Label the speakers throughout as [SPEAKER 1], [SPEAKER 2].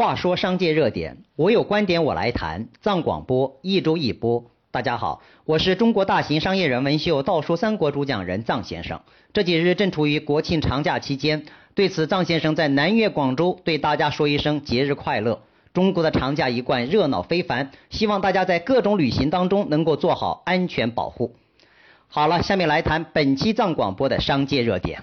[SPEAKER 1] 话说商界热点，我有观点我来谈。藏广播一周一播。大家好，我是中国大型商业人文秀《道说三国》主讲人藏先生。这几日正处于国庆长假期间，对此藏先生在南粤广州对大家说一声节日快乐。中国的长假一贯热闹非凡，希望大家在各种旅行当中能够做好安全保护。好了，下面来谈本期藏广播的商界热点。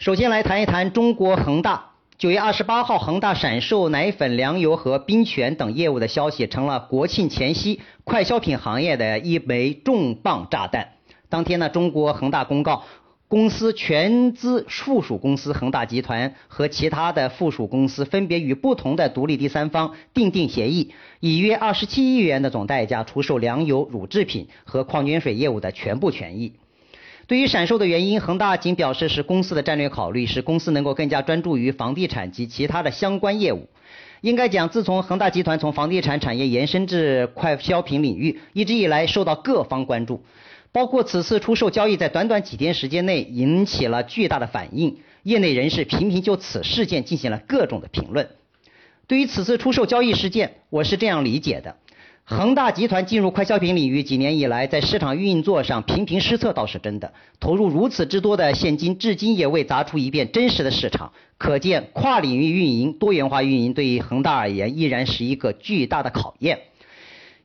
[SPEAKER 1] 首先来谈一谈中国恒大。九月二十八号，恒大闪售奶粉、粮油和冰泉等业务的消息，成了国庆前夕快消品行业的一枚重磅炸弹。当天呢，中国恒大公告，公司全资附属公司恒大集团和其他的附属公司分别与不同的独立第三方订定协议，以约二十七亿元的总代价出售粮油、乳制品和矿泉水业务的全部权益。对于闪售的原因，恒大仅表示是公司的战略考虑，使公司能够更加专注于房地产及其他的相关业务。应该讲，自从恒大集团从房地产产业延伸至快消品领域，一直以来受到各方关注。包括此次出售交易在短短几天时间内引起了巨大的反应，业内人士频频就此事件进行了各种的评论。对于此次出售交易事件，我是这样理解的。恒大集团进入快消品领域几年以来，在市场运作上频频失策倒是真的，投入如此之多的现金，至今也未砸出一片真实的市场。可见，跨领域运营、多元化运营对于恒大而言依然是一个巨大的考验。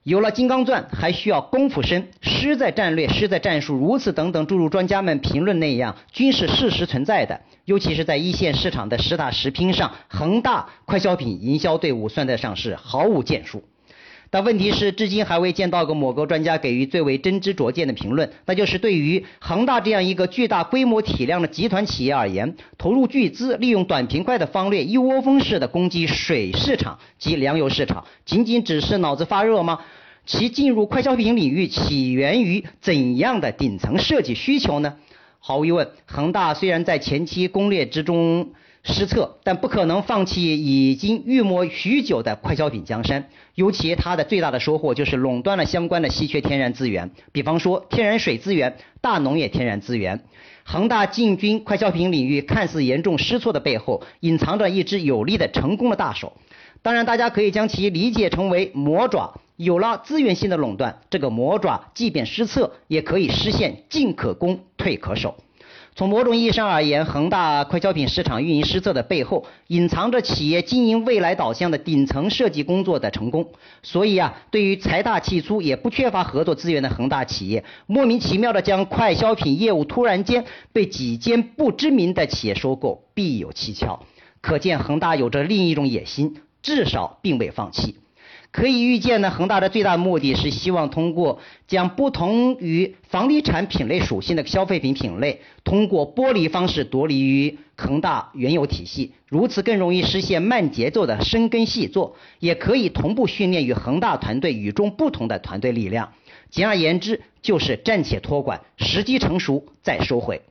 [SPEAKER 1] 有了金刚钻，还需要功夫深。失在战略，失在战术，如此等等诸如专家们评论那样，均是事实存在的。尤其是在一线市场的实打实拼上，恒大快消品营销队伍算得上是毫无建树。但问题是，至今还未见到过某个专家给予最为真知灼见的评论，那就是对于恒大这样一个巨大规模体量的集团企业而言，投入巨资，利用短平快的方略，一窝蜂式的攻击水市场及粮油市场，仅仅只是脑子发热吗？其进入快消品领域起源于怎样的顶层设计需求呢？毫无疑问，恒大虽然在前期攻略之中。失策，但不可能放弃已经预谋许久的快消品江山。尤其它的最大的收获就是垄断了相关的稀缺天然资源，比方说天然水资源、大农业天然资源。恒大进军快消品领域看似严重失措的背后，隐藏着一只有力的成功的大手。当然，大家可以将其理解成为魔爪。有了资源性的垄断，这个魔爪即便失策，也可以实现进可攻，退可守。从某种意义上而言，恒大快消品市场运营失策的背后，隐藏着企业经营未来导向的顶层设计工作的成功。所以啊，对于财大气粗也不缺乏合作资源的恒大企业，莫名其妙的将快消品业务突然间被几间不知名的企业收购，必有蹊跷。可见恒大有着另一种野心，至少并未放弃。可以预见呢，恒大的最大目的是希望通过将不同于房地产品类属性的消费品品类，通过剥离方式夺离于恒大原有体系，如此更容易实现慢节奏的深耕细作，也可以同步训练与恒大团队与众不同的团队力量。简而言之，就是暂且托管，时机成熟再收回。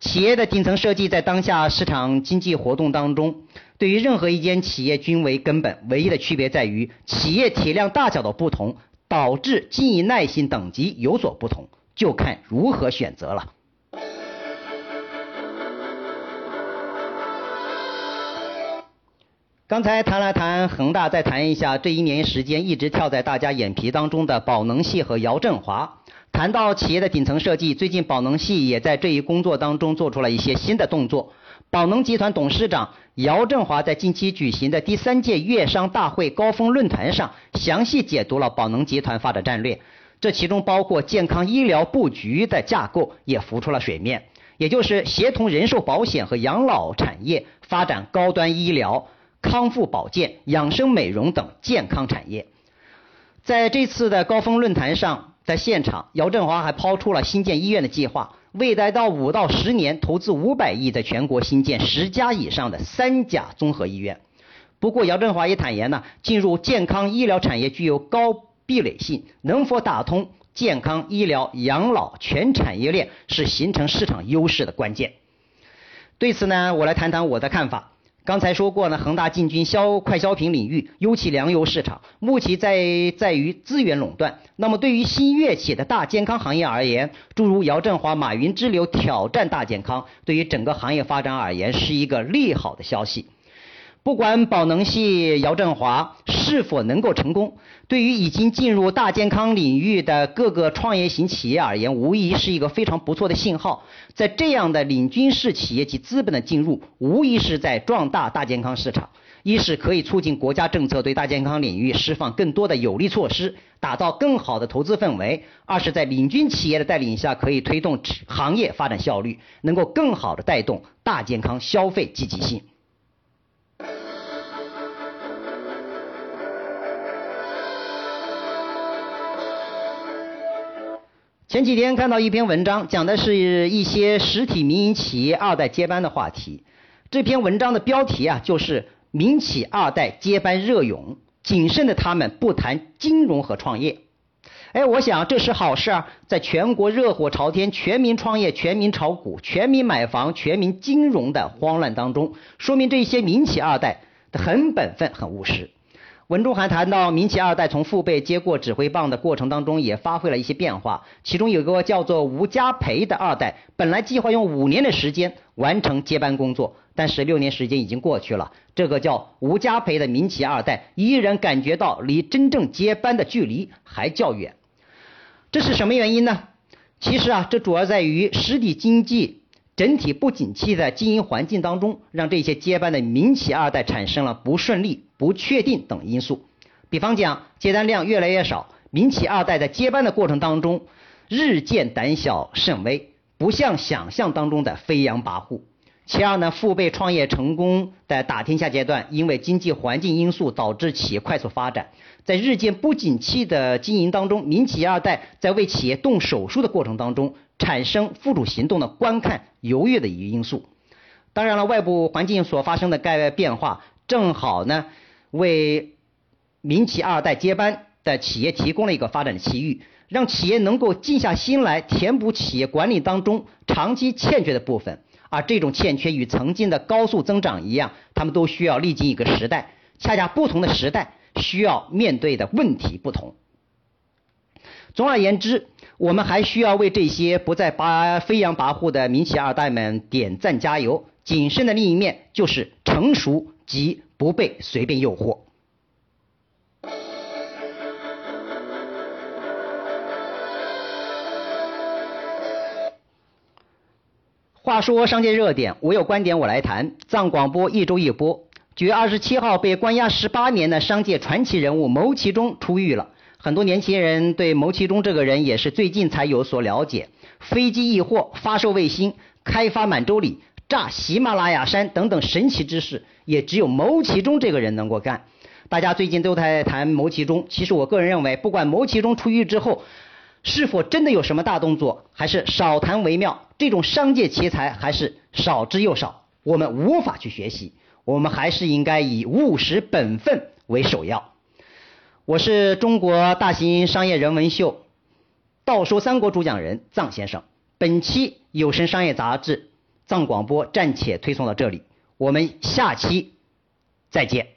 [SPEAKER 1] 企业的顶层设计在当下市场经济活动当中。对于任何一间企业均为根本，唯一的区别在于企业体量大小的不同，导致经营耐心等级有所不同，就看如何选择了。刚才谈了谈恒大，再谈一下这一年时间一直跳在大家眼皮当中的宝能系和姚振华。谈到企业的顶层设计，最近宝能系也在这一工作当中做出了一些新的动作。宝能集团董事长姚振华在近期举行的第三届粤商大会高峰论坛上，详细解读了宝能集团发展战略，这其中包括健康医疗布局的架构也浮出了水面，也就是协同人寿保险和养老产业发展高端医疗、康复保健、养生美容等健康产业。在这次的高峰论坛上，在现场，姚振华还抛出了新建医院的计划。未来到五到十年，投资五百亿，在全国新建十家以上的三甲综合医院。不过，姚振华也坦言呢，进入健康医疗产业具有高壁垒性，能否打通健康医疗、养老全产业链，是形成市场优势的关键。对此呢，我来谈谈我的看法。刚才说过呢，恒大进军消快消品领域，尤其粮油市场，目前在在于资源垄断。那么对于新跃起的大健康行业而言，诸如姚振华、马云之流挑战大健康，对于整个行业发展而言是一个利好的消息。不管宝能系姚振华是否能够成功，对于已经进入大健康领域的各个创业型企业而言，无疑是一个非常不错的信号。在这样的领军式企业及资本的进入，无疑是在壮大大健康市场。一是可以促进国家政策对大健康领域释放更多的有利措施，打造更好的投资氛围；二是，在领军企业的带领下，可以推动行业发展效率，能够更好的带动大健康消费积极性。前几天看到一篇文章，讲的是一些实体民营企业二代接班的话题。这篇文章的标题啊，就是“民企二代接班热涌，谨慎的他们不谈金融和创业”。哎，我想这是好事啊！在全国热火朝天、全民创业、全民炒股、全民买房、全民金融的慌乱当中，说明这些民企二代很本分、很务实。文中还谈到，民企二代从父辈接过指挥棒的过程当中，也发挥了一些变化。其中有个叫做吴家培的二代，本来计划用五年的时间完成接班工作，但是六年时间已经过去了，这个叫吴家培的民企二代依然感觉到离真正接班的距离还较远。这是什么原因呢？其实啊，这主要在于实体经济。整体不景气的经营环境当中，让这些接班的民企二代产生了不顺利、不确定等因素。比方讲，接单量越来越少，民企二代在接班的过程当中，日渐胆小慎微，不像想象当中的飞扬跋扈。其二呢，父辈创业成功的打天下阶段，因为经济环境因素导致企业快速发展。在日渐不景气的经营当中，民企二代在为企业动手术的过程当中。产生付诸行动的观看犹豫的一个因素。当然了，外部环境所发生的改变化，正好呢为民企二代接班的企业提供了一个发展的机遇，让企业能够静下心来填补企业管理当中长期欠缺的部分。而这种欠缺与曾经的高速增长一样，他们都需要历经一个时代，恰恰不同的时代需要面对的问题不同。总而言之。我们还需要为这些不再拔飞扬跋扈的民企二代们点赞加油。谨慎的另一面就是成熟及不被随便诱惑。话说商界热点，我有观点我来谈。藏广播一周一播。九月二十七号，被关押十八年的商界传奇人物牟其中出狱了。很多年轻人对牟其中这个人也是最近才有所了解。飞机易货、发射卫星、开发满洲里、炸喜马拉雅山等等神奇之事，也只有牟其中这个人能够干。大家最近都在谈牟其中，其实我个人认为，不管牟其中出狱之后是否真的有什么大动作，还是少谈为妙。这种商界奇才还是少之又少，我们无法去学习。我们还是应该以务实本分为首要。我是中国大型商业人文秀《道说三国》主讲人藏先生。本期有声商业杂志藏广播暂且推送到这里，我们下期再见。